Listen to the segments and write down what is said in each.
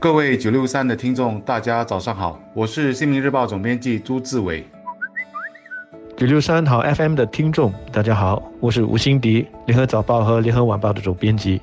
各位九六三的听众，大家早上好，我是《新民日报》总编辑朱志伟。九六三好 FM 的听众，大家好，我是吴欣迪，《联合早报》和《联合晚报》的总编辑。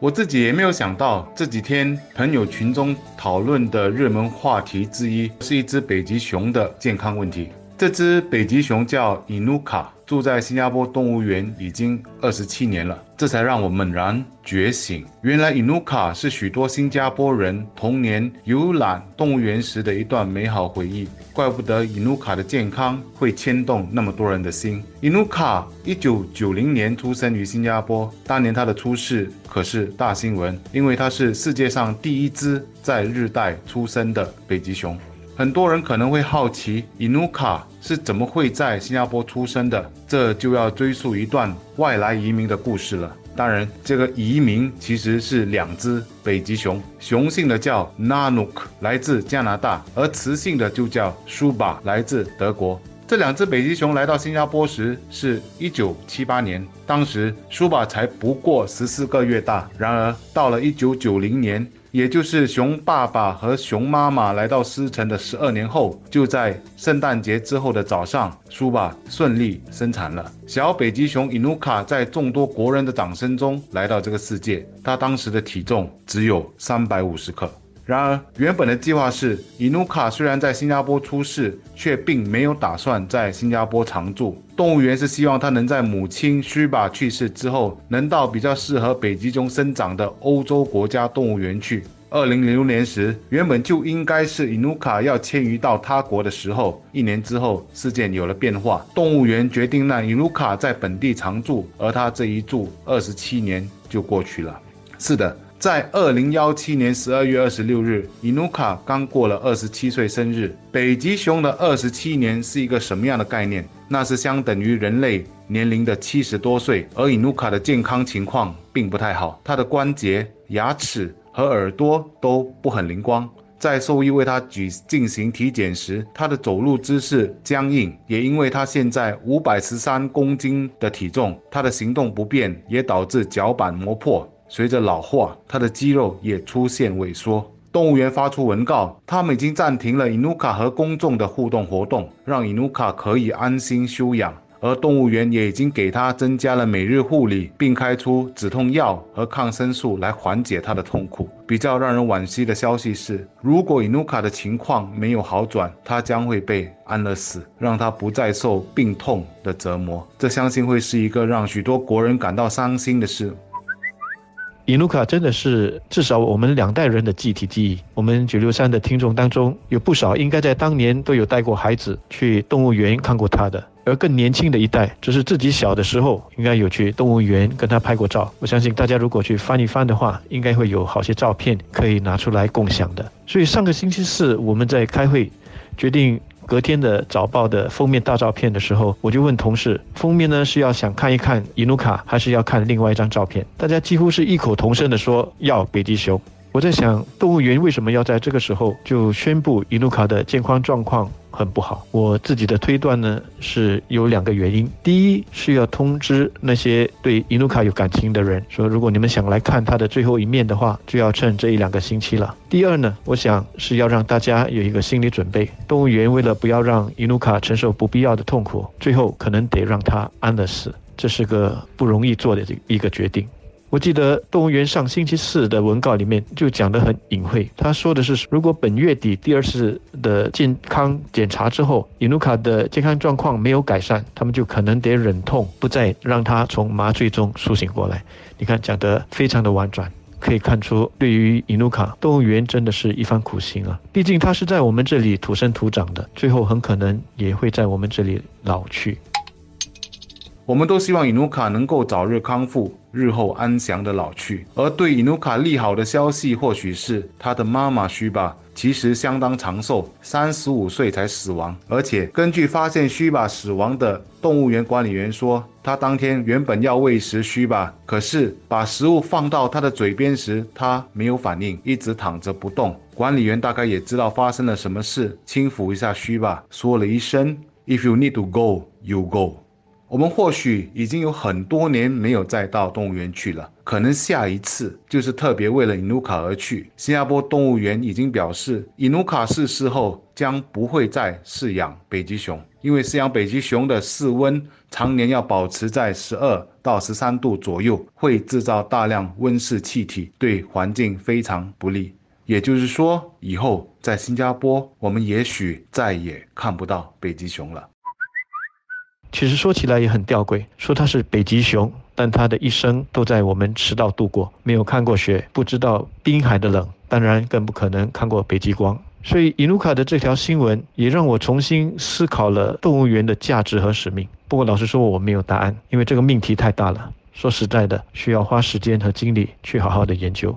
我自己也没有想到，这几天朋友群中讨论的热门话题之一，是一只北极熊的健康问题。这只北极熊叫伊努卡。住在新加坡动物园已经二十七年了，这才让我猛然觉醒。原来伊努卡是许多新加坡人童年游览动物园时的一段美好回忆。怪不得伊努卡的健康会牵动那么多人的心。伊努卡一九九零年出生于新加坡，当年他的出世可是大新闻，因为他是世界上第一只在日带出生的北极熊。很多人可能会好奇，伊努卡是怎么会在新加坡出生的？这就要追溯一段外来移民的故事了。当然，这个移民其实是两只北极熊，雄性的叫 Nanook，来自加拿大，而雌性的就叫 Shuba，来自德国。这两只北极熊来到新加坡时是一九七八年，当时舒巴才不过十四个月大。然而，到了一九九零年。也就是熊爸爸和熊妈妈来到狮城的十二年后，就在圣诞节之后的早上，舒巴顺利生产了小北极熊伊努卡。在众多国人的掌声中来到这个世界，他当时的体重只有三百五十克。然而，原本的计划是，伊努卡虽然在新加坡出世，却并没有打算在新加坡常住。动物园是希望他能在母亲须巴去世之后，能到比较适合北极熊生长的欧洲国家动物园去。二零零六年时，原本就应该是伊努卡要迁移到他国的时候。一年之后，事件有了变化，动物园决定让伊努卡在本地常住，而他这一住二十七年就过去了。是的。在二零幺七年十二月二十六日，伊努卡刚过了二十七岁生日。北极熊的二十七年是一个什么样的概念？那是相等于人类年龄的七十多岁。而伊努卡的健康情况并不太好，他的关节、牙齿和耳朵都不很灵光。在兽医为他举进行体检时，他的走路姿势僵硬，也因为他现在五百十三公斤的体重，他的行动不便也导致脚板磨破。随着老化，它的肌肉也出现萎缩。动物园发出文告，他们已经暂停了伊努卡和公众的互动活动，让伊努卡可以安心休养。而动物园也已经给他增加了每日护理，并开出止痛药和抗生素来缓解他的痛苦。比较让人惋惜的消息是，如果伊努卡的情况没有好转，他将会被安乐死，让他不再受病痛的折磨。这相信会是一个让许多国人感到伤心的事。伊努卡真的是至少我们两代人的集体记忆。我们九六三的听众当中有不少应该在当年都有带过孩子去动物园看过他的，而更年轻的一代，只是自己小的时候应该有去动物园跟他拍过照。我相信大家如果去翻一翻的话，应该会有好些照片可以拿出来共享的。所以上个星期四我们在开会，决定。隔天的早报的封面大照片的时候，我就问同事，封面呢是要想看一看伊努卡，还是要看另外一张照片？大家几乎是异口同声的说要北极熊。我在想，动物园为什么要在这个时候就宣布伊努卡的健康状况？很不好。我自己的推断呢是有两个原因：第一是要通知那些对伊努卡有感情的人，说如果你们想来看他的最后一面的话，就要趁这一两个星期了；第二呢，我想是要让大家有一个心理准备，动物园为了不要让伊努卡承受不必要的痛苦，最后可能得让他安乐死，这是个不容易做的一个决定。我记得动物园上星期四的文告里面就讲得很隐晦，他说的是，如果本月底第二次的健康检查之后，伊努卡的健康状况没有改善，他们就可能得忍痛不再让他从麻醉中苏醒过来。你看，讲得非常的婉转，可以看出对于伊努卡，动物园真的是一番苦心啊。毕竟他是在我们这里土生土长的，最后很可能也会在我们这里老去。我们都希望伊努卡能够早日康复，日后安详的老去。而对伊努卡利好的消息，或许是他的妈妈须巴其实相当长寿，三十五岁才死亡。而且根据发现须巴死亡的动物园管理员说，他当天原本要喂食须巴，可是把食物放到他的嘴边时，他没有反应，一直躺着不动。管理员大概也知道发生了什么事，轻抚一下须巴，说了一声：“If you need to go, you go。”我们或许已经有很多年没有再到动物园去了，可能下一次就是特别为了伊努卡而去。新加坡动物园已经表示，伊努卡逝世后将不会再饲养北极熊，因为饲养北极熊的室温常年要保持在十二到十三度左右，会制造大量温室气体，对环境非常不利。也就是说，以后在新加坡，我们也许再也看不到北极熊了。其实说起来也很吊诡，说它是北极熊，但它的一生都在我们赤道度过，没有看过雪，不知道滨海的冷，当然更不可能看过北极光。所以伊努卡的这条新闻也让我重新思考了动物园的价值和使命。不过老实说，我没有答案，因为这个命题太大了，说实在的，需要花时间和精力去好好的研究。